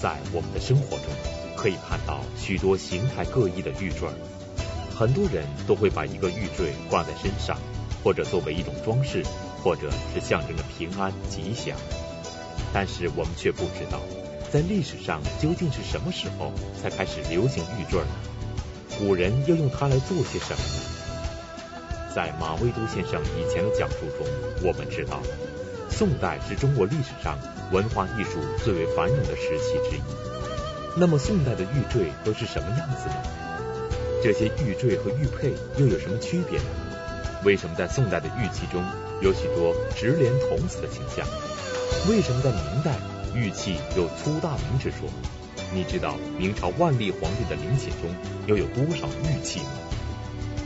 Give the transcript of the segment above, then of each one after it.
在我们的生活中，可以看到许多形态各异的玉坠。很多人都会把一个玉坠挂在身上，或者作为一种装饰，或者是象征着平安吉祥。但是我们却不知道，在历史上究竟是什么时候才开始流行玉坠呢？古人又用它来做些什么呢？在马未都先生以前的讲述中，我们知道，宋代是中国历史上文化艺术最为繁荣的时期之一。那么宋代的玉坠都是什么样子呢？这些玉坠和玉佩又有什么区别呢？为什么在宋代的玉器中有许多直连童子的形象？为什么在明代玉器有粗大明之说？你知道明朝万历皇帝的陵寝中又有多少玉器吗？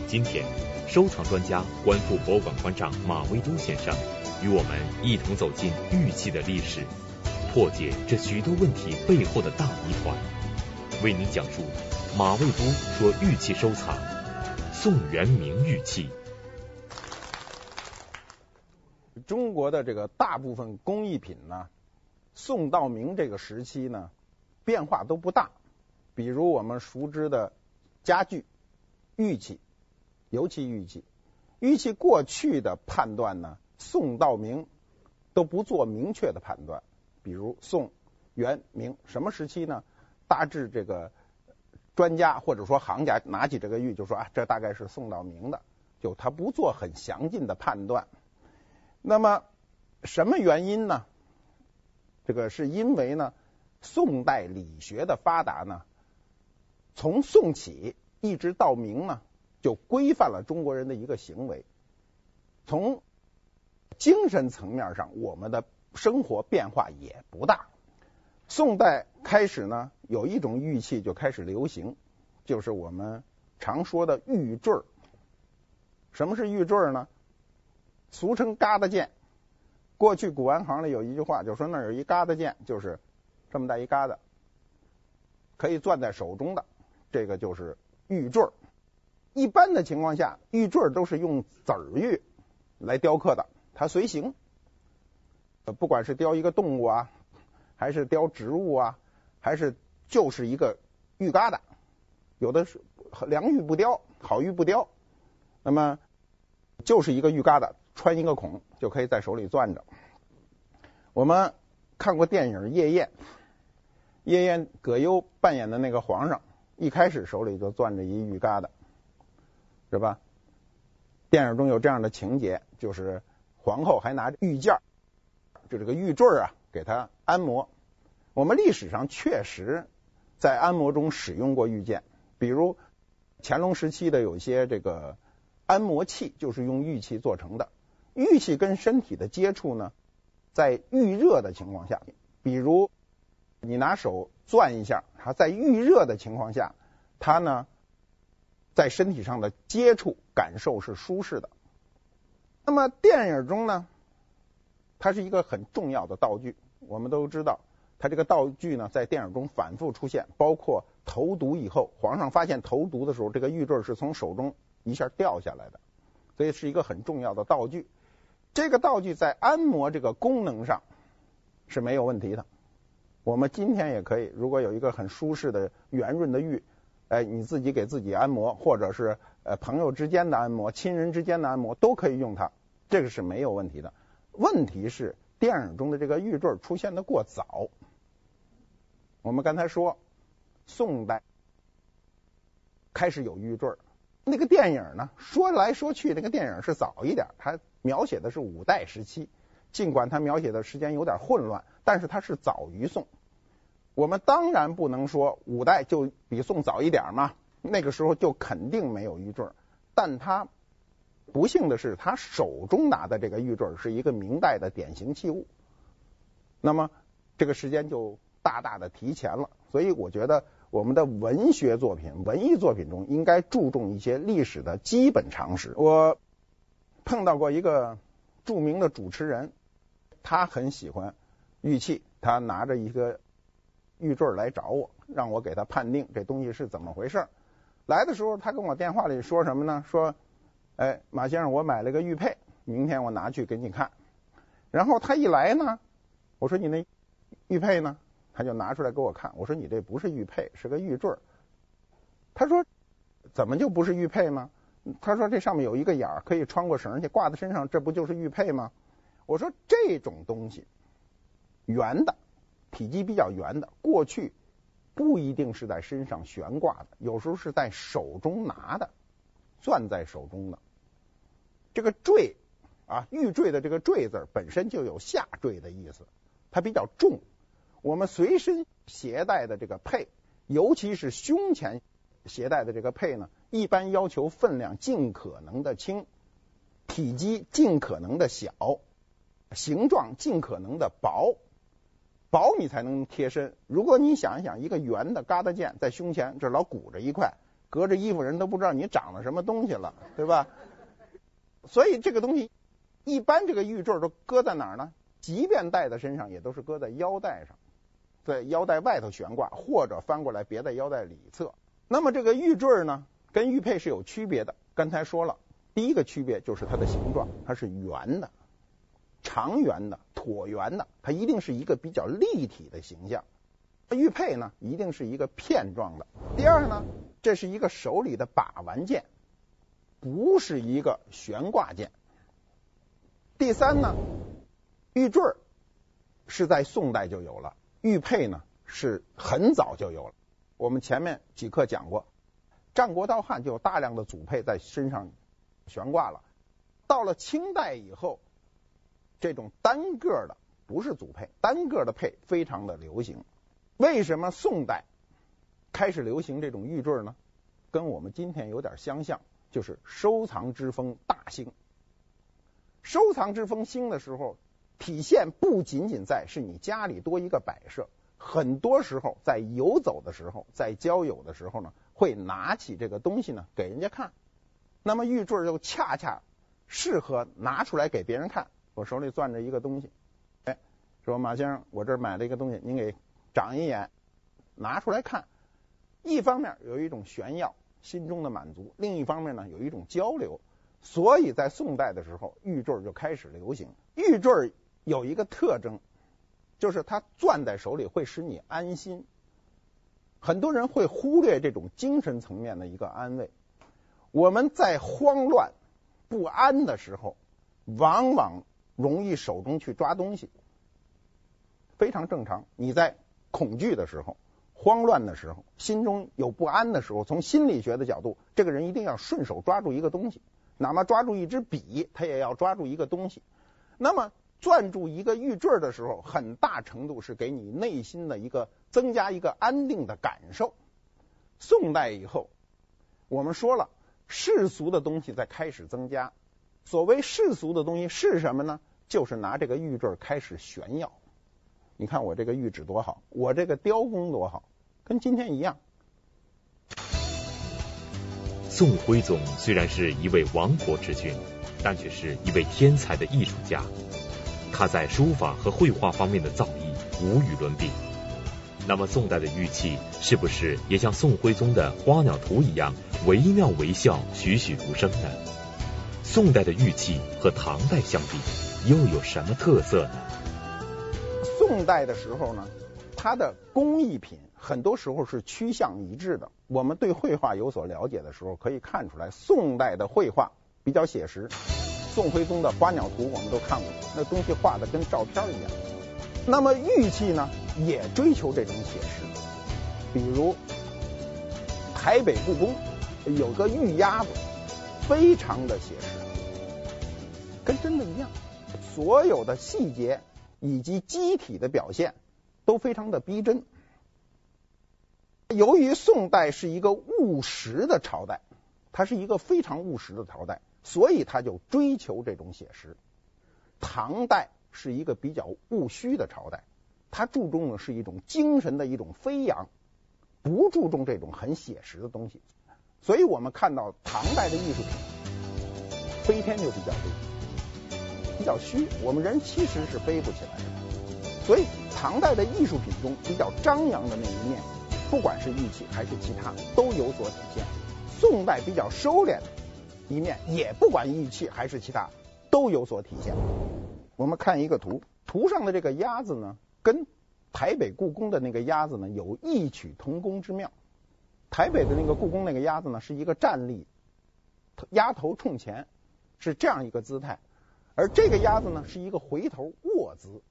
今天，收藏专家、观复博物馆馆长马未都先生与我们一同走进玉器的历史，破解这许多问题背后的大谜团，为您讲述马未都说玉器收藏，宋元明玉器。中国的这个大部分工艺品呢，宋到明这个时期呢，变化都不大。比如我们熟知的家具、玉器，尤其玉器，玉器过去的判断呢，宋到明都不做明确的判断。比如宋、元、明什么时期呢？大致这个专家或者说行家拿起这个玉就说啊，这大概是宋到明的，就他不做很详尽的判断。那么什么原因呢？这个是因为呢，宋代理学的发达呢，从宋起一直到明呢，就规范了中国人的一个行为。从精神层面上，我们的生活变化也不大。宋代开始呢，有一种玉器就开始流行，就是我们常说的玉坠儿。什么是玉坠儿呢？俗称疙瘩件。过去古玩行里有一句话，就说那有一疙瘩件，就是这么大一疙瘩，可以攥在手中的，这个就是玉坠儿。一般的情况下，玉坠儿都是用籽儿玉来雕刻的，它随形。不管是雕一个动物啊，还是雕植物啊，还是就是一个玉疙瘩，有的是良玉不雕，好玉不雕，那么就是一个玉疙瘩。穿一个孔就可以在手里攥着。我们看过电影《夜宴》，夜宴葛优扮演的那个皇上，一开始手里就攥着一玉疙瘩，是吧？电影中有这样的情节，就是皇后还拿着玉件，就这个玉坠啊，给他按摩。我们历史上确实在按摩中使用过玉件，比如乾隆时期的有些这个按摩器就是用玉器做成的。玉器跟身体的接触呢，在遇热的情况下，比如你拿手攥一下，它在遇热的情况下，它呢在身体上的接触感受是舒适的。那么电影中呢，它是一个很重要的道具。我们都知道，它这个道具呢在电影中反复出现，包括投毒以后，皇上发现投毒的时候，这个玉坠是从手中一下掉下来的，所以是一个很重要的道具。这个道具在按摩这个功能上是没有问题的。我们今天也可以，如果有一个很舒适的圆润的玉，哎，你自己给自己按摩，或者是呃朋友之间的按摩、亲人之间的按摩，都可以用它，这个是没有问题的。问题是电影中的这个玉坠出现的过早。我们刚才说，宋代开始有玉坠，那个电影呢，说来说去，那个电影是早一点，它。描写的是五代时期，尽管它描写的时间有点混乱，但是它是早于宋。我们当然不能说五代就比宋早一点嘛，那个时候就肯定没有玉坠。但他不幸的是，他手中拿的这个玉坠是一个明代的典型器物，那么这个时间就大大的提前了。所以我觉得我们的文学作品、文艺作品中应该注重一些历史的基本常识。我。碰到过一个著名的主持人，他很喜欢玉器，他拿着一个玉坠来找我，让我给他判定这东西是怎么回事。来的时候，他跟我电话里说什么呢？说，哎，马先生，我买了个玉佩，明天我拿去给你看。然后他一来呢，我说你那玉佩呢？他就拿出来给我看，我说你这不是玉佩，是个玉坠。他说怎么就不是玉佩吗？他说这上面有一个眼儿，可以穿过绳去挂在身上，这不就是玉佩吗？我说这种东西圆的，体积比较圆的，过去不一定是在身上悬挂的，有时候是在手中拿的，攥在手中的。这个坠啊，玉坠的这个坠字本身就有下坠的意思，它比较重。我们随身携带的这个佩，尤其是胸前携带的这个佩呢，一般要求分量尽可能的轻，体积尽可能的小，形状尽可能的薄，薄你才能贴身。如果你想一想，一个圆的疙瘩件在胸前，这老鼓着一块，隔着衣服人都不知道你长了什么东西了，对吧？所以这个东西，一般这个玉坠都搁在哪儿呢？即便戴在身上，也都是搁在腰带上，在腰带外头悬挂，或者翻过来别在腰带里侧。那么这个玉坠呢，跟玉佩是有区别的。刚才说了，第一个区别就是它的形状，它是圆的、长圆的、椭圆的，它一定是一个比较立体的形象。玉佩呢，一定是一个片状的。第二呢，这是一个手里的把玩件。不是一个悬挂件。第三呢，玉坠是在宋代就有了，玉佩呢是很早就有了。我们前面几课讲过，战国到汉就有大量的祖佩在身上悬挂了。到了清代以后，这种单个的不是组配，单个的配非常的流行。为什么宋代开始流行这种玉坠呢？跟我们今天有点相像。就是收藏之风大兴，收藏之风兴的时候，体现不仅仅在是你家里多一个摆设，很多时候在游走的时候，在交友的时候呢，会拿起这个东西呢给人家看。那么玉坠就恰恰适合拿出来给别人看。我手里攥着一个东西，哎，说马先生，我这儿买了一个东西，您给长一眼，拿出来看。一方面有一种炫耀。心中的满足，另一方面呢，有一种交流，所以在宋代的时候，玉坠就开始流行。玉坠有一个特征，就是它攥在手里会使你安心。很多人会忽略这种精神层面的一个安慰。我们在慌乱不安的时候，往往容易手中去抓东西，非常正常。你在恐惧的时候。慌乱的时候，心中有不安的时候，从心理学的角度，这个人一定要顺手抓住一个东西，哪怕抓住一支笔，他也要抓住一个东西。那么，攥住一个玉坠的时候，很大程度是给你内心的一个增加一个安定的感受。宋代以后，我们说了，世俗的东西在开始增加。所谓世俗的东西是什么呢？就是拿这个玉坠开始炫耀。你看我这个玉指多好，我这个雕工多好。跟今天一样。宋徽宗虽然是一位亡国之君，但却是一位天才的艺术家。他在书法和绘画方面的造诣无与伦比。那么宋代的玉器是不是也像宋徽宗的花鸟图一样惟妙惟肖、栩栩如生呢？宋代的玉器和唐代相比，又有什么特色呢？宋代的时候呢，它的工艺品。很多时候是趋向一致的。我们对绘画有所了解的时候，可以看出来，宋代的绘画比较写实。宋徽宗的花鸟图我们都看过，那东西画的跟照片一样。那么玉器呢，也追求这种写实。比如台北故宫有个玉鸭子，非常的写实，跟真的一样，所有的细节以及机体的表现都非常的逼真。由于宋代是一个务实的朝代，它是一个非常务实的朝代，所以它就追求这种写实。唐代是一个比较务虚的朝代，它注重的是一种精神的一种飞扬，不注重这种很写实的东西。所以我们看到唐代的艺术品，飞天就比较多，比较虚，我们人其实是飞不起来的。所以唐代的艺术品中比较张扬的那一面。不管是玉器还是其他，都有所体现。宋代比较收敛的一面，也不管玉器还是其他，都有所体现。我们看一个图，图上的这个鸭子呢，跟台北故宫的那个鸭子呢，有异曲同工之妙。台北的那个故宫那个鸭子呢，是一个站立，鸭头冲前，是这样一个姿态；而这个鸭子呢，是一个回头卧姿。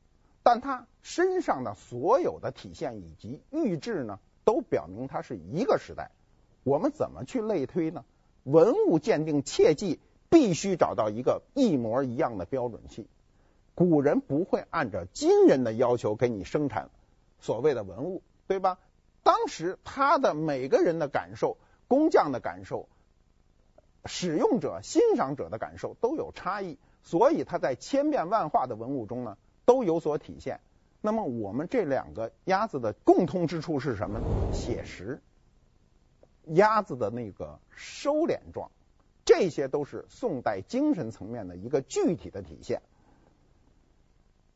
但它身上的所有的体现以及玉质呢，都表明它是一个时代。我们怎么去类推呢？文物鉴定切记必须找到一个一模一样的标准器。古人不会按照今人的要求给你生产所谓的文物，对吧？当时他的每个人的感受、工匠的感受、使用者、欣赏者的感受都有差异，所以它在千变万化的文物中呢，都有所体现。那么我们这两个鸭子的共通之处是什么呢？写实，鸭子的那个收敛状，这些都是宋代精神层面的一个具体的体现。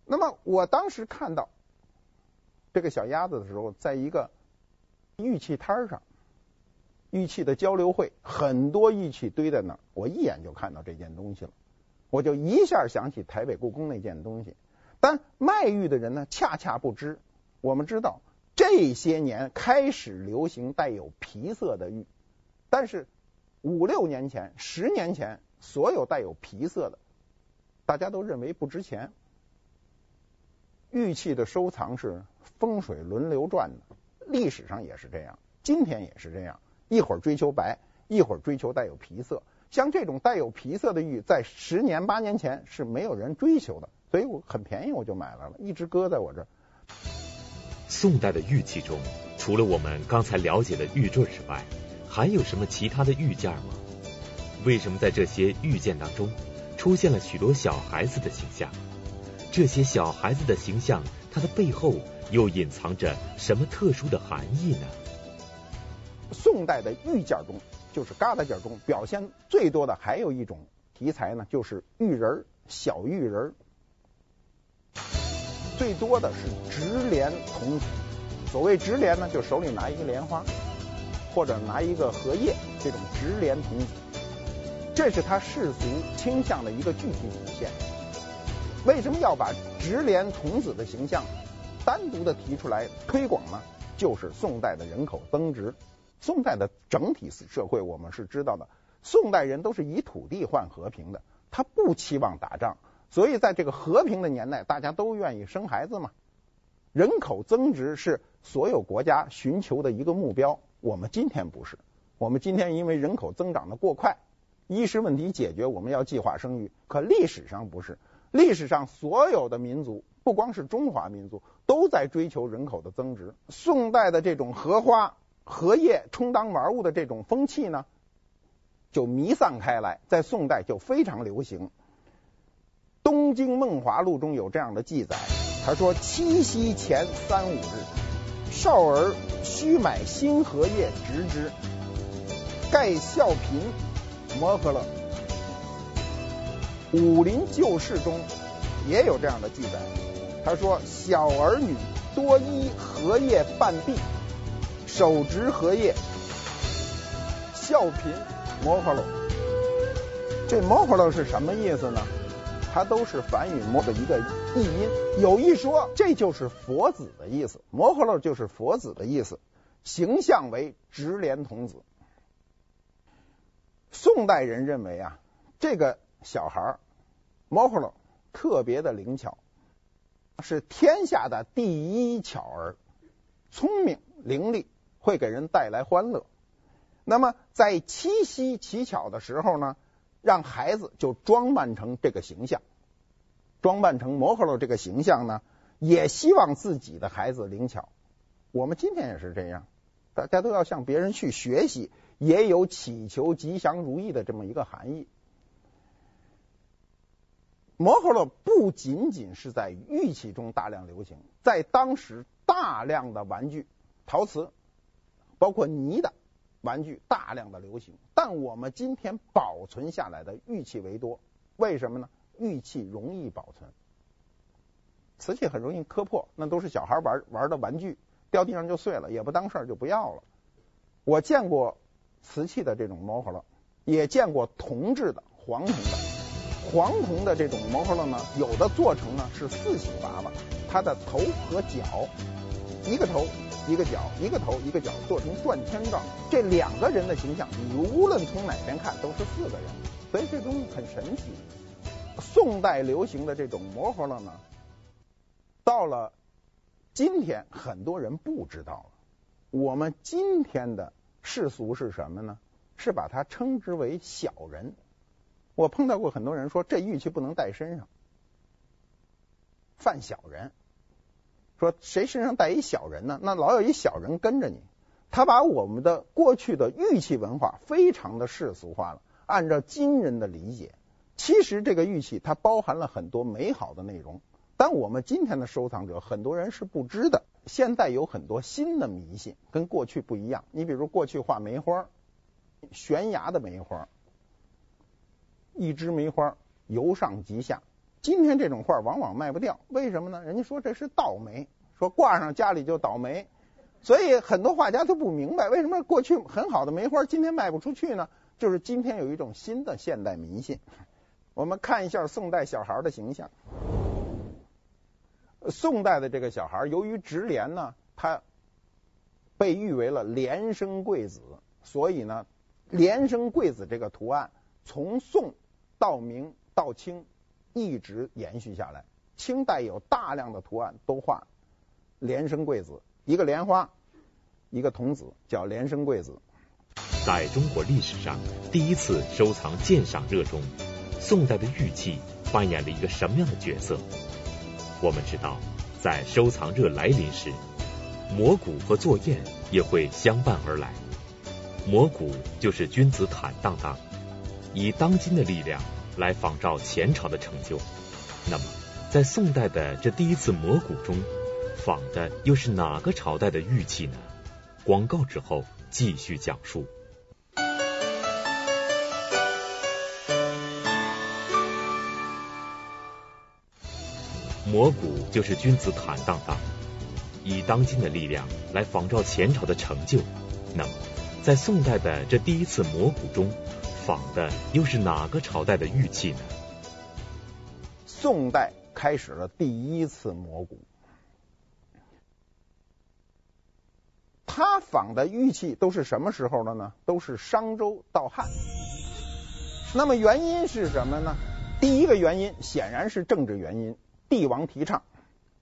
那么我当时看到这个小鸭子的时候，在一个玉器摊上，玉器的交流会，很多玉器堆在那儿，我一眼就看到这件东西了，我就一下想起台北故宫那件东西。但卖玉的人呢，恰恰不知。我们知道这些年开始流行带有皮色的玉，但是五六年前、十年前，所有带有皮色的，大家都认为不值钱。玉器的收藏是风水轮流转的，历史上也是这样，今天也是这样。一会儿追求白，一会儿追求带有皮色。像这种带有皮色的玉，在十年八年前是没有人追求的，所以我很便宜我就买来了，一直搁在我这儿。宋代的玉器中，除了我们刚才了解的玉坠之外，还有什么其他的玉件吗？为什么在这些玉件当中出现了许多小孩子的形象？这些小孩子的形象，它的背后又隐藏着什么特殊的含义呢？宋代的玉件中，就是疙瘩件中表现最多的还有一种题材呢，就是玉人儿、小玉人儿，最多的是直莲童子。所谓直莲呢，就手里拿一个莲花，或者拿一个荷叶，这种直莲童子，这是他世俗倾向的一个具体体现。为什么要把直莲童子的形象单独的提出来推广呢？就是宋代的人口增值。宋代的整体社会，我们是知道的，宋代人都是以土地换和平的，他不期望打仗，所以在这个和平的年代，大家都愿意生孩子嘛。人口增值是所有国家寻求的一个目标。我们今天不是，我们今天因为人口增长的过快，衣食问题解决，我们要计划生育，可历史上不是。历史上所有的民族，不光是中华民族，都在追求人口的增值。宋代的这种荷花、荷叶充当玩物的这种风气呢，就弥散开来，在宋代就非常流行。《东京梦华录》中有这样的记载，他说：“七夕前三五日，少儿须买新荷叶植之，盖孝嫔摩诃勒。”《武林旧事》中也有这样的记载，他说：“小儿女多依荷叶半臂，手执荷叶，孝嫔摩诃勒。”这摩诃勒是什么意思呢？它都是梵语“摩”的一个译音。有一说，这就是佛子的意思，摩诃勒就是佛子的意思，形象为直莲童子。宋代人认为啊，这个小孩摩诃勒特别的灵巧，是天下的第一巧儿，聪明伶俐，会给人带来欢乐。那么在七夕乞巧的时候呢，让孩子就装扮成这个形象，装扮成摩诃勒这个形象呢，也希望自己的孩子灵巧。我们今天也是这样，大家都要向别人去学习，也有祈求吉祥如意的这么一个含义。摩诃勒不仅仅是在玉器中大量流行，在当时大量的玩具、陶瓷，包括泥的玩具大量的流行。但我们今天保存下来的玉器为多，为什么呢？玉器容易保存，瓷器很容易磕破，那都是小孩玩玩的玩具，掉地上就碎了，也不当事儿就不要了。我见过瓷器的这种摩诃勒，也见过铜制的、黄铜的。黄铜的这种摩诃勒呢，有的做成呢是四喜娃娃，它的头和脚，一个头一个脚，一个头一个脚做成转圈状，这两个人的形象，你无论从哪边看都是四个人，所以这东西很神奇。宋代流行的这种模活了呢，到了今天很多人不知道了。我们今天的世俗是什么呢？是把它称之为小人。我碰到过很多人说这玉器不能带身上，犯小人。说谁身上带一小人呢？那老有一小人跟着你。他把我们的过去的玉器文化非常的世俗化了。按照今人的理解，其实这个玉器它包含了很多美好的内容，但我们今天的收藏者很多人是不知的。现在有很多新的迷信，跟过去不一样。你比如过去画梅花，悬崖的梅花。一枝梅花由上及下，今天这种画往往卖不掉，为什么呢？人家说这是倒霉，说挂上家里就倒霉，所以很多画家都不明白为什么过去很好的梅花今天卖不出去呢？就是今天有一种新的现代迷信。我们看一下宋代小孩的形象，宋代的这个小孩由于直连呢，他被誉为了连生贵子，所以呢，连生贵子这个图案从宋。到明到清一直延续下来，清代有大量的图案都画廉生贵子，一个莲花，一个童子，叫廉生贵子。在中国历史上，第一次收藏鉴赏热中，宋代的玉器扮演了一个什么样的角色？我们知道，在收藏热来临时，磨骨和作砚也会相伴而来。磨骨就是君子坦荡荡。以当今的力量来仿照前朝的成就，那么在宋代的这第一次磨骨中，仿的又是哪个朝代的玉器呢？广告之后继续讲述。磨骨就是君子坦荡荡，以当今的力量来仿照前朝的成就，那么在宋代的这第一次磨骨中。仿的又是哪个朝代的玉器呢？宋代开始了第一次磨骨，他仿的玉器都是什么时候的呢？都是商周到汉。那么原因是什么呢？第一个原因显然是政治原因，帝王提倡。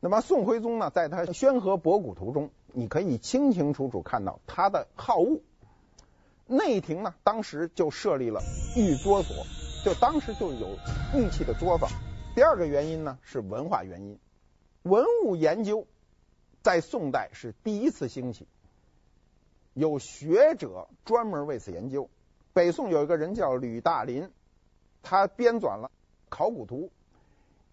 那么宋徽宗呢，在他《宣和博古图》中，你可以清清楚楚看到他的好恶。内廷呢，当时就设立了玉作所，就当时就有玉器的作坊。第二个原因呢，是文化原因，文物研究在宋代是第一次兴起，有学者专门为此研究。北宋有一个人叫吕大霖，他编纂了《考古图》，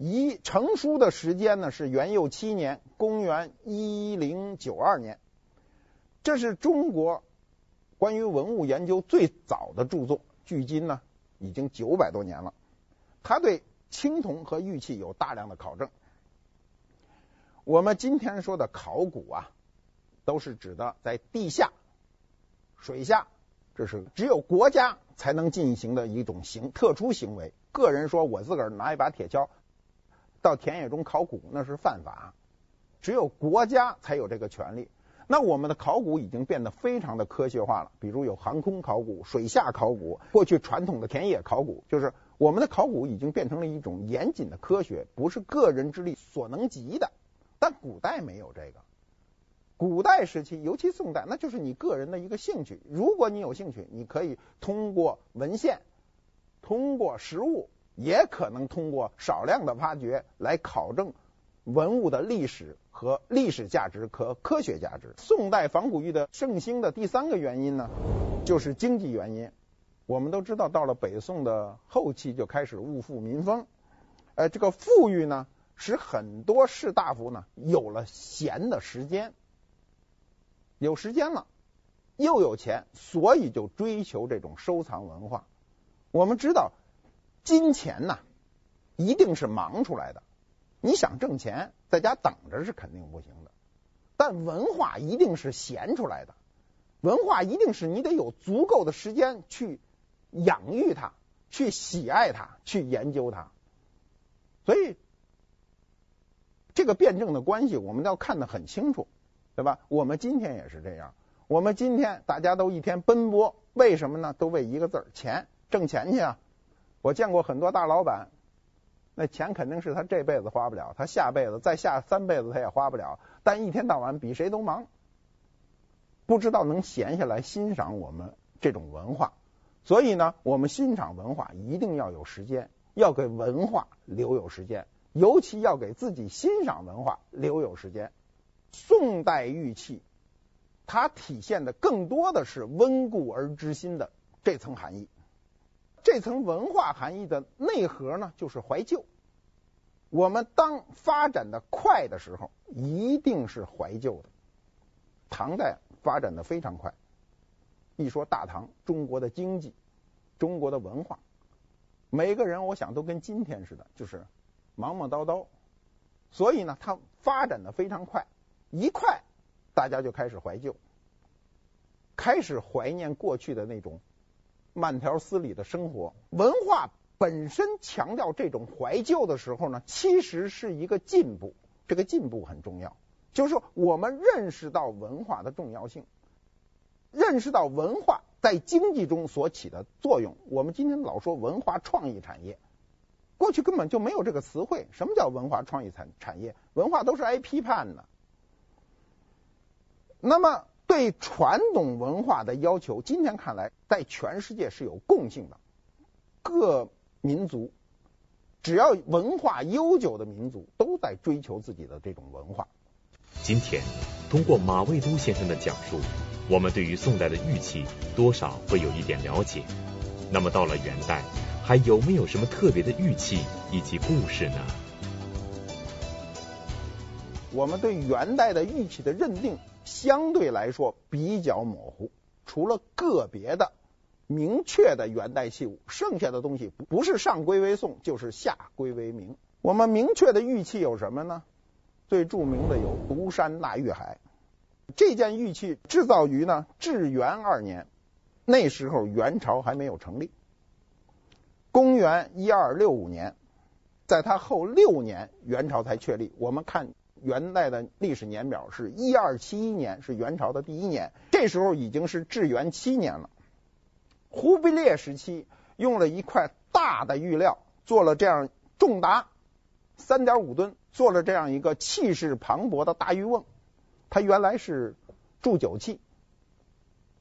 一成书的时间呢是元佑七年，公元一零九二年，这是中国。关于文物研究最早的著作，距今呢已经九百多年了。他对青铜和玉器有大量的考证。我们今天说的考古啊，都是指的在地下、水下，这是只有国家才能进行的一种行特殊行为。个人说我自个儿拿一把铁锹到田野中考古，那是犯法。只有国家才有这个权利。那我们的考古已经变得非常的科学化了，比如有航空考古、水下考古，过去传统的田野考古，就是我们的考古已经变成了一种严谨的科学，不是个人之力所能及的。但古代没有这个，古代时期，尤其宋代，那就是你个人的一个兴趣。如果你有兴趣，你可以通过文献、通过实物，也可能通过少量的挖掘来考证。文物的历史和历史价值和科学价值。宋代仿古玉的盛行的第三个原因呢，就是经济原因。我们都知道，到了北宋的后期就开始物阜民丰，呃，这个富裕呢，使很多士大夫呢有了闲的时间，有时间了，又有钱，所以就追求这种收藏文化。我们知道，金钱呐，一定是忙出来的。你想挣钱，在家等着是肯定不行的。但文化一定是闲出来的，文化一定是你得有足够的时间去养育它、去喜爱它、去研究它。所以，这个辩证的关系，我们要看得很清楚，对吧？我们今天也是这样，我们今天大家都一天奔波，为什么呢？都为一个字儿钱，挣钱去啊！我见过很多大老板，那钱肯定是他这辈子花不了，他下辈子再下三辈子他也花不了，但一天到晚比谁都忙，不知道能闲下来欣赏我们这种文化。所以呢，我们欣赏文化一定要有时间，要给文化留有时间。尤其要给自己欣赏文化留有时间。宋代玉器，它体现的更多的是温故而知新的这层含义。这层文化含义的内核呢，就是怀旧。我们当发展的快的时候，一定是怀旧的。唐代发展的非常快，一说大唐，中国的经济、中国的文化，每个人我想都跟今天似的，就是。忙忙叨叨，所以呢，它发展的非常快，一快，大家就开始怀旧，开始怀念过去的那种慢条斯理的生活。文化本身强调这种怀旧的时候呢，其实是一个进步，这个进步很重要，就是说我们认识到文化的重要性，认识到文化在经济中所起的作用。我们今天老说文化创意产业。过去根本就没有这个词汇。什么叫文化创意产产业？文化都是挨批判的。那么对传统文化的要求，今天看来，在全世界是有共性的。各民族只要文化悠久的民族，都在追求自己的这种文化。今天通过马未都先生的讲述，我们对于宋代的玉器多少会有一点了解。那么到了元代。还有没有什么特别的玉器以及故事呢？我们对元代的玉器的认定相对来说比较模糊，除了个别的明确的元代器物，剩下的东西不是上归为宋，就是下归为明。我们明确的玉器有什么呢？最著名的有独山大玉海，这件玉器制造于呢至元二年，那时候元朝还没有成立。公元一二六五年，在他后六年，元朝才确立。我们看元代的历史年表，是一二七一年是元朝的第一年，这时候已经是至元七年了。忽必烈时期用了一块大的玉料，做了这样重达三点五吨，做了这样一个气势磅礴的大玉瓮。它原来是铸酒器，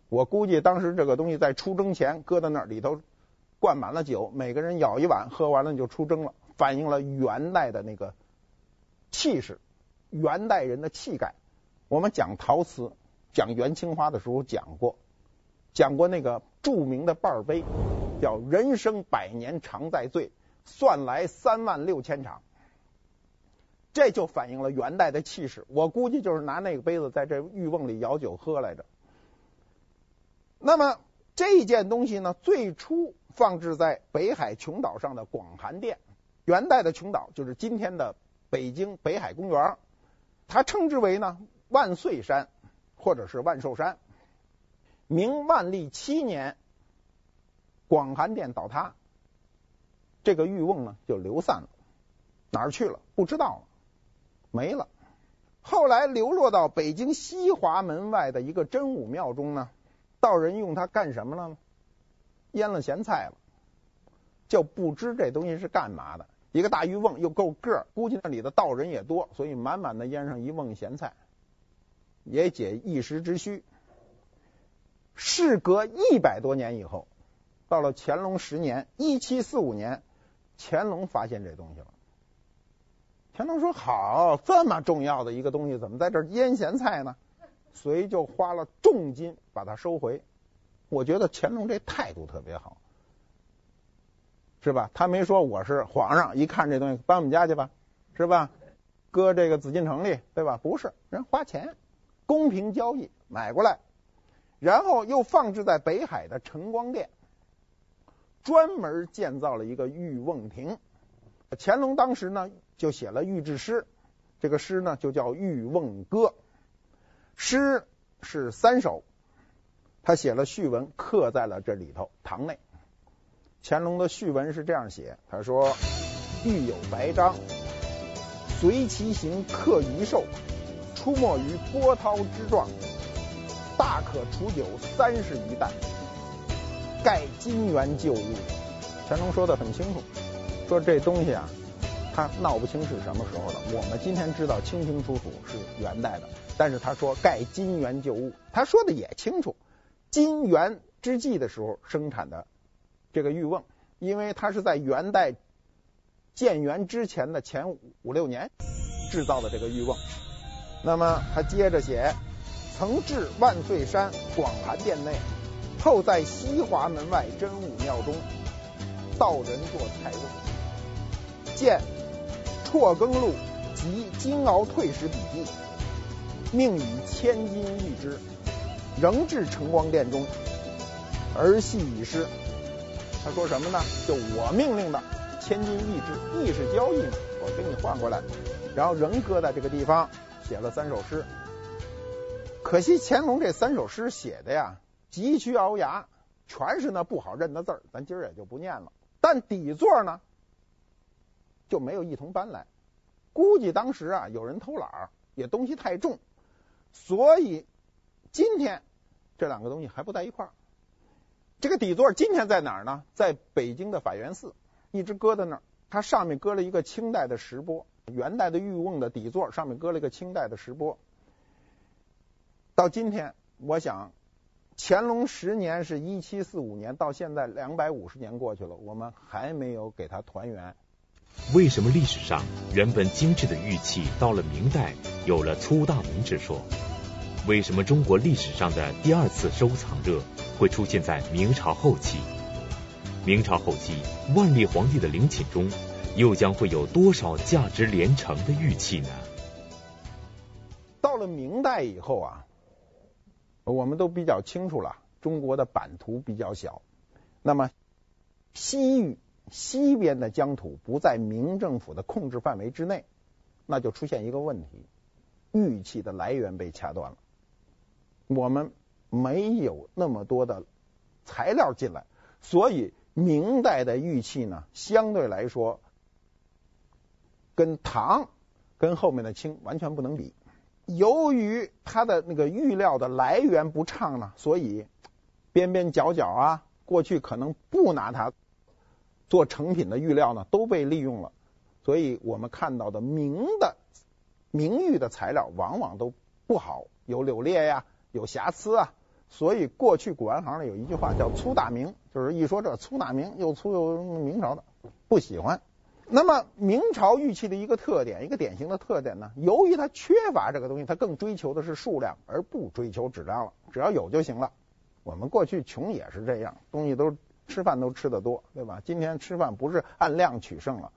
我估计当时这个东西在出征前搁在那里头。灌满了酒，每个人舀一碗，喝完了就出征了，反映了元代的那个气势，元代人的气概。我们讲陶瓷，讲元青花的时候讲过，讲过那个著名的半杯，叫“人生百年常在醉，算来三万六千场”，这就反映了元代的气势。我估计就是拿那个杯子在这玉瓮里舀酒喝来着。那么这件东西呢，最初。放置在北海琼岛上的广寒殿，元代的琼岛就是今天的北京北海公园，他称之为呢万岁山或者是万寿山。明万历七年，广寒殿倒塌，这个玉瓮呢就流散了，哪儿去了？不知道了，没了。后来流落到北京西华门外的一个真武庙中呢，道人用它干什么了呢？腌了咸菜了，就不知这东西是干嘛的。一个大鱼瓮又够个儿，估计那里的道人也多，所以满满的腌上一瓮咸菜，也解一时之需。事隔一百多年以后，到了乾隆十年（一七四五年），乾隆发现这东西了。乾隆说：“好，这么重要的一个东西，怎么在这腌咸菜呢？”所以就花了重金把它收回。我觉得乾隆这态度特别好，是吧？他没说我是皇上，一看这东西搬我们家去吧，是吧？搁这个紫禁城里，对吧？不是，人花钱，公平交易买过来，然后又放置在北海的承光殿，专门建造了一个玉瓮亭。乾隆当时呢就写了御制诗，这个诗呢就叫《玉瓮歌》，诗是三首。他写了序文，刻在了这里头。堂内，乾隆的序文是这样写：他说，玉有白章，随其形克鱼兽，出没于波涛之状，大可储酒三十余担，盖金元旧物。乾隆说的很清楚，说这东西啊，他闹不清是什么时候的。我们今天知道清清楚楚是元代的，但是他说盖金元旧物，他说的也清楚，金元之际的时候生产的这个玉瓮，因为它是在元代建元之前的前五六年制造的这个玉瓮。那么他接着写，曾至万岁山广寒殿内，后在西华门外真武庙中。道人作财物，见辍耕录及金鳌退时笔记，命以千金玉之，仍至承光殿中，儿戏已失。他说什么呢？就我命令的千金易制，易是交易嘛，我给你换过来，然后仍搁在这个地方，写了三首诗。可惜乾隆这三首诗写的呀，佶屈聱牙，全是那不好认的字儿，咱今儿也就不念了。但底座呢，就没有一同搬来。估计当时啊，有人偷懒，也东西太重，所以今天这两个东西还不在一块儿。这个底座今天在哪儿呢？在北京的法源寺，一直搁在那儿。它上面搁了一个清代的石钵，元代的玉瓮的底座上面搁了一个清代的石钵。到今天，我想。乾隆十年是一七四五年，到现在两百五十年过去了，我们还没有给它团圆。为什么历史上原本精致的玉器到了明代有了粗大明之说？为什么中国历史上的第二次收藏热会出现在明朝后期？明朝后期万历皇帝的陵寝中又将会有多少价值连城的玉器呢？到了明代以后啊。我们都比较清楚了，中国的版图比较小，那么西域西边的疆土不在明政府的控制范围之内，那就出现一个问题，玉器的来源被掐断了，我们没有那么多的材料进来，所以明代的玉器呢，相对来说跟唐跟后面的清完全不能比。由于它的那个玉料的来源不畅呢，所以边边角角啊，过去可能不拿它做成品的玉料呢，都被利用了。所以我们看到的明的明玉的材料往往都不好，有扭裂呀，有瑕疵啊。所以过去古玩行里有一句话叫“粗大明”，就是一说这粗大明又粗又明朝的，不喜欢。那么明朝玉器的一个特点，一个典型的特点呢，由于它缺乏这个东西，它更追求的是数量，而不追求质量了，只要有就行了。我们过去穷也是这样，东西都吃饭都吃得多，对吧？今天吃饭不是按量取胜了，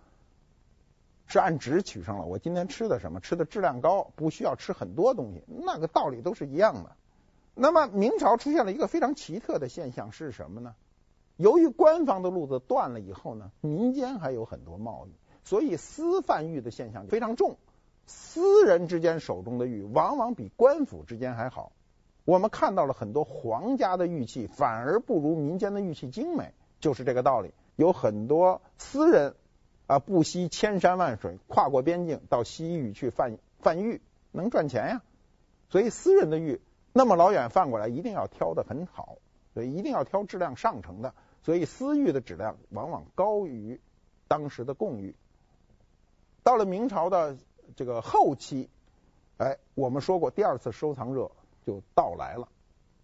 是按值取胜了。我今天吃的什么？吃的质量高，不需要吃很多东西，那个道理都是一样的。那么明朝出现了一个非常奇特的现象是什么呢？由于官方的路子断了以后呢，民间还有很多贸易，所以私贩玉的现象非常重。私人之间手中的玉往往比官府之间还好。我们看到了很多皇家的玉器反而不如民间的玉器精美，就是这个道理。有很多私人啊，不惜千山万水跨过边境到西域去贩贩玉，能赚钱呀。所以私人的玉那么老远贩过来，一定要挑得很好，所以一定要挑质量上乘的。所以私玉的质量往往高于当时的贡玉。到了明朝的这个后期，哎，我们说过第二次收藏热就到来了。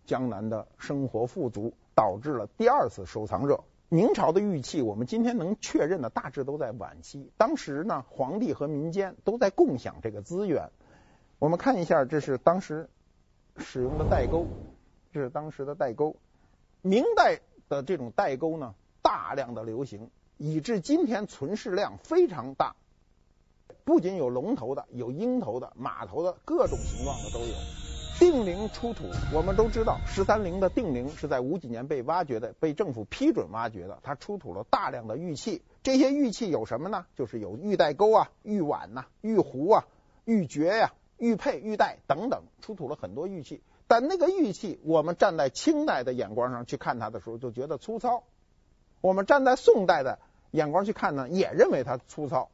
江南的生活富足导致了第二次收藏热。明朝的玉器，我们今天能确认的大致都在晚期。当时呢，皇帝和民间都在共享这个资源。我们看一下，这是当时使用的代沟，这是当时的代沟。明代。的这种代沟呢，大量的流行，以致今天存世量非常大。不仅有龙头的，有鹰头的、马头的，各种形状的都有。定陵出土，我们都知道，十三陵的定陵是在五几年被挖掘的，被政府批准挖掘的。它出土了大量的玉器，这些玉器有什么呢？就是有玉带钩啊、玉碗呐、玉壶啊、玉玦呀、玉佩、玉带等等，出土了很多玉器。但那个玉器，我们站在清代的眼光上去看它的时候，就觉得粗糙；我们站在宋代的眼光去看呢，也认为它粗糙。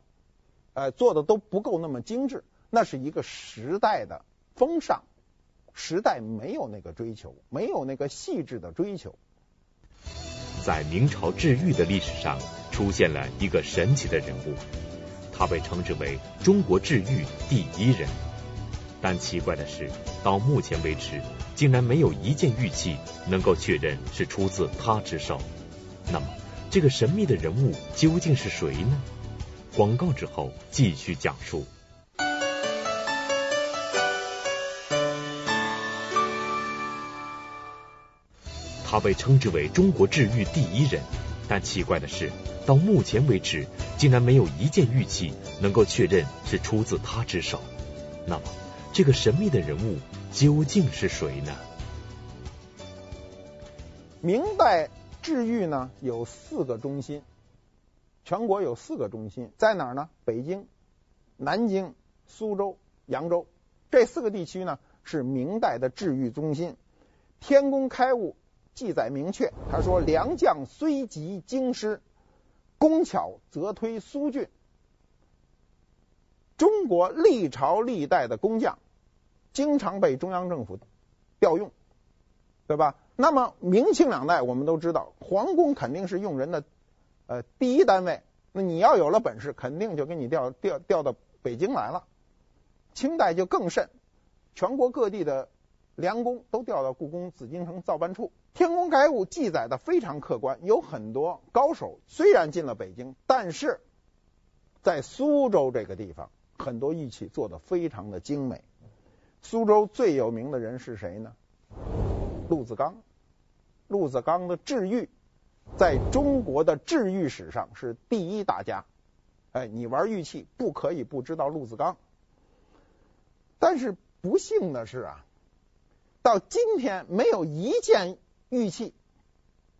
呃，做的都不够那么精致，那是一个时代的风尚，时代没有那个追求，没有那个细致的追求。在明朝治玉的历史上，出现了一个神奇的人物，他被称之为中国治玉第一人。但奇怪的是，到目前为止，竟然没有一件玉器能够确认是出自他之手。那么，这个神秘的人物究竟是谁呢？广告之后继续讲述。他被称之为中国治玉第一人，但奇怪的是，到目前为止，竟然没有一件玉器能够确认是出自他之手。那么，这个神秘的人物究竟是谁呢？明代治玉呢，有四个中心。全国有四个中心，在哪儿呢？北京、南京、苏州、扬州这四个地区呢，是明代的治玉中心。《天工开物》记载明确，他说：“良匠虽及京师，工巧则推苏郡。”中国历朝历代的工匠经常被中央政府调用，对吧？那么明清两代，我们都知道，皇宫肯定是用人的。呃，第一单位，那你要有了本事，肯定就给你调调调到北京来了。清代就更甚，全国各地的良工都调到故宫紫禁城造办处。《天工开物》记载的非常客观，有很多高手虽然进了北京，但是在苏州这个地方，很多玉器做的非常的精美。苏州最有名的人是谁呢？陆子刚。陆子刚的治玉。在中国的治玉史上是第一大家，哎，你玩玉器不可以不知道陆子刚。但是不幸的是啊，到今天没有一件玉器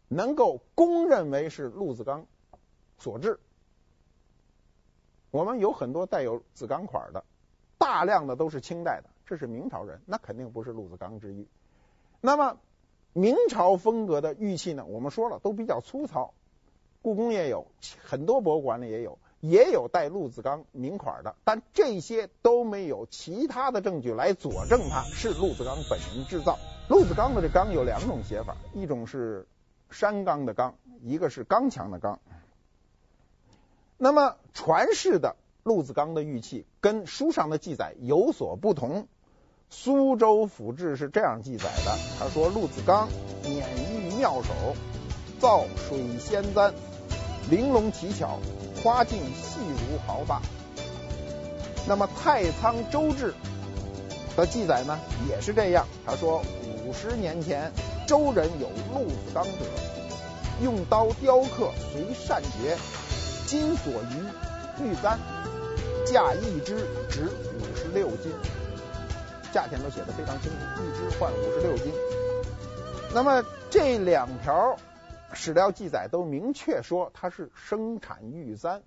能够公认为是陆子刚所制。我们有很多带有子钢款的，大量的都是清代的，这是明朝人，那肯定不是陆子刚之玉。那么。明朝风格的玉器呢，我们说了都比较粗糙，故宫也有，很多博物馆里也有，也有带陆子刚名款的，但这些都没有其他的证据来佐证它是陆子刚本人制造。陆子刚的这纲有两种写法，一种是山冈的冈，一个是刚强的刚。那么传世的陆子刚的玉器跟书上的记载有所不同。苏州府志是这样记载的，他说陆子纲碾玉妙手，造水仙簪，玲珑奇巧，花径细如毫发。那么太仓周志的记载呢，也是这样，他说五十年前周人有陆子纲者，用刀雕刻随善绝，金锁于玉簪，价一只值五十六金。价钱都写的非常清楚，一只换五十六金。那么这两条史料记载都明确说它是生产玉簪。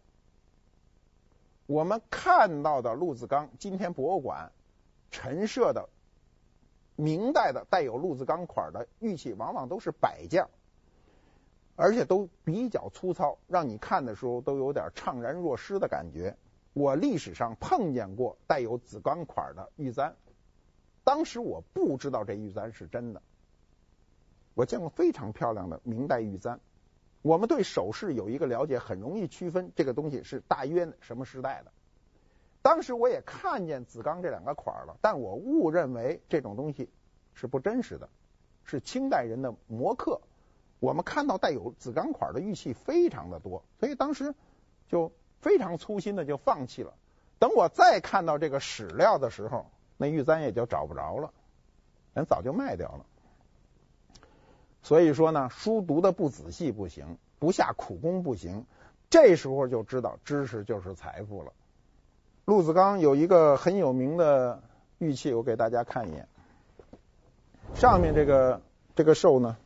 我们看到的陆子纲今天博物馆陈设的明代的带有陆子纲款的玉器，往往都是摆件，而且都比较粗糙，让你看的时候都有点怅然若失的感觉。我历史上碰见过带有子钢款的玉簪。当时我不知道这玉簪是真的，我见过非常漂亮的明代玉簪。我们对首饰有一个了解，很容易区分这个东西是大约什么时代的。当时我也看见子纲这两个款了，但我误认为这种东西是不真实的，是清代人的摹刻。我们看到带有紫钢款的玉器非常的多，所以当时就非常粗心的就放弃了。等我再看到这个史料的时候，那玉簪也就找不着了，人早就卖掉了。所以说呢，书读的不仔细不行，不下苦功不行。这时候就知道知识就是财富了。陆子纲有一个很有名的玉器，我给大家看一眼。上面这个这个兽呢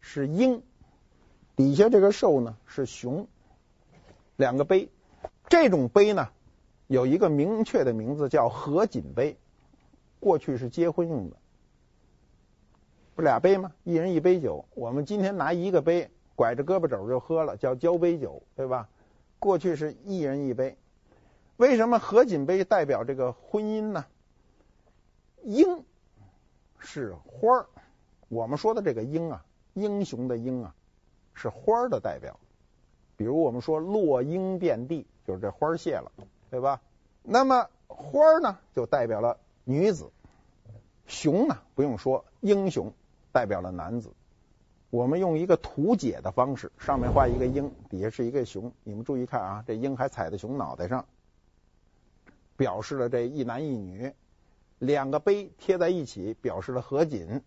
是鹰，底下这个兽呢是熊，两个杯。这种杯呢有一个明确的名字叫合卺杯。过去是结婚用的，不俩杯吗？一人一杯酒。我们今天拿一个杯，拐着胳膊肘就喝了，叫交杯酒，对吧？过去是一人一杯。为什么合卺杯代表这个婚姻呢？英是花儿，我们说的这个英啊，英雄的英啊，是花儿的代表。比如我们说落英遍地，就是这花谢了，对吧？那么花呢，就代表了女子；熊呢，不用说，英雄代表了男子。我们用一个图解的方式，上面画一个鹰，底下是一个熊。你们注意看啊，这鹰还踩在熊脑袋上，表示了这一男一女。两个杯贴在一起，表示了合卺。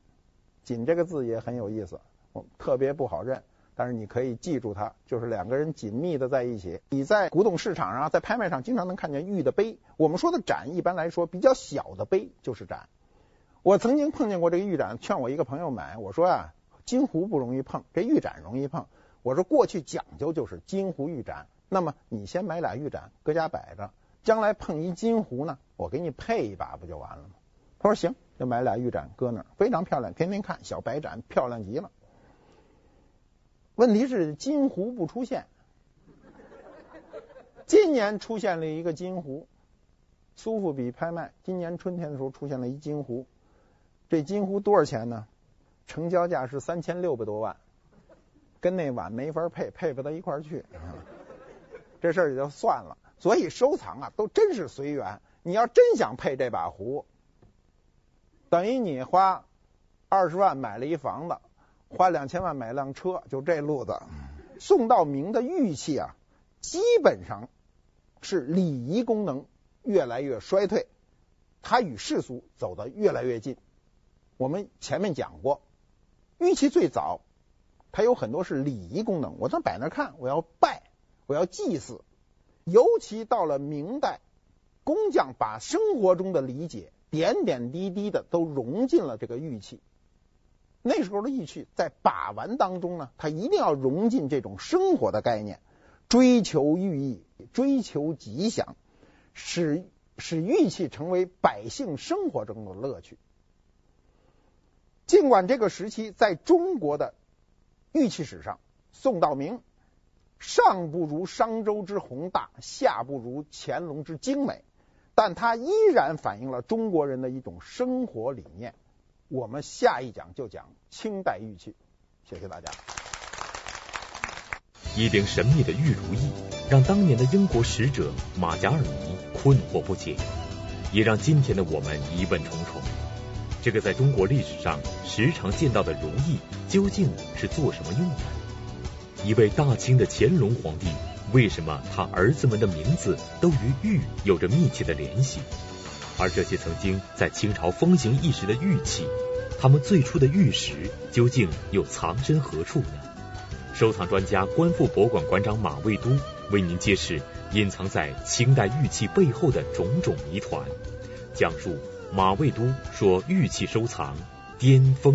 卺这个字也很有意思，我特别不好认。但是你可以记住它，就是两个人紧密的在一起。你在古董市场上，在拍卖上经常能看见玉的杯。我们说的盏，一般来说比较小的杯就是盏。我曾经碰见过这个玉盏，劝我一个朋友买，我说啊，金壶不容易碰，这玉盏容易碰。我说过去讲究就是金壶玉盏，那么你先买俩玉盏搁家摆着，将来碰一金壶呢，我给你配一把不就完了吗？他说行，就买俩玉盏搁那儿，非常漂亮，天天看小白盏，漂亮极了。问题是金壶不出现。今年出现了一个金壶，苏富比拍卖，今年春天的时候出现了一金壶。这金壶多少钱呢？成交价是三千六百多万，跟那碗没法配，配不到一块儿去。这事儿也就算了。所以收藏啊，都真是随缘。你要真想配这把壶，等于你花二十万买了一房子。花两千万买辆车，就这路子。宋道明的玉器啊，基本上是礼仪功能越来越衰退，它与世俗走得越来越近。我们前面讲过，玉器最早它有很多是礼仪功能，我在摆那看，我要拜，我要祭祀。尤其到了明代，工匠把生活中的理解点点滴滴的都融进了这个玉器。那时候的玉器在把玩当中呢，它一定要融进这种生活的概念，追求寓意，追求吉祥，使使玉器成为百姓生活中的乐趣。尽管这个时期在中国的玉器史上，宋道明上不如商周之宏大，下不如乾隆之精美，但它依然反映了中国人的一种生活理念。我们下一讲就讲清代玉器，谢谢大家。一柄神秘的玉如意，让当年的英国使者马加尔尼困惑不解，也让今天的我们疑问重重。这个在中国历史上时常见到的如意，究竟是做什么用的？一位大清的乾隆皇帝，为什么他儿子们的名字都与玉有着密切的联系？而这些曾经在清朝风行一时的玉器，它们最初的玉石究竟又藏身何处呢？收藏专家、观复博物馆馆长马未都为您揭示隐藏在清代玉器背后的种种谜团，讲述马未都说玉器收藏巅峰。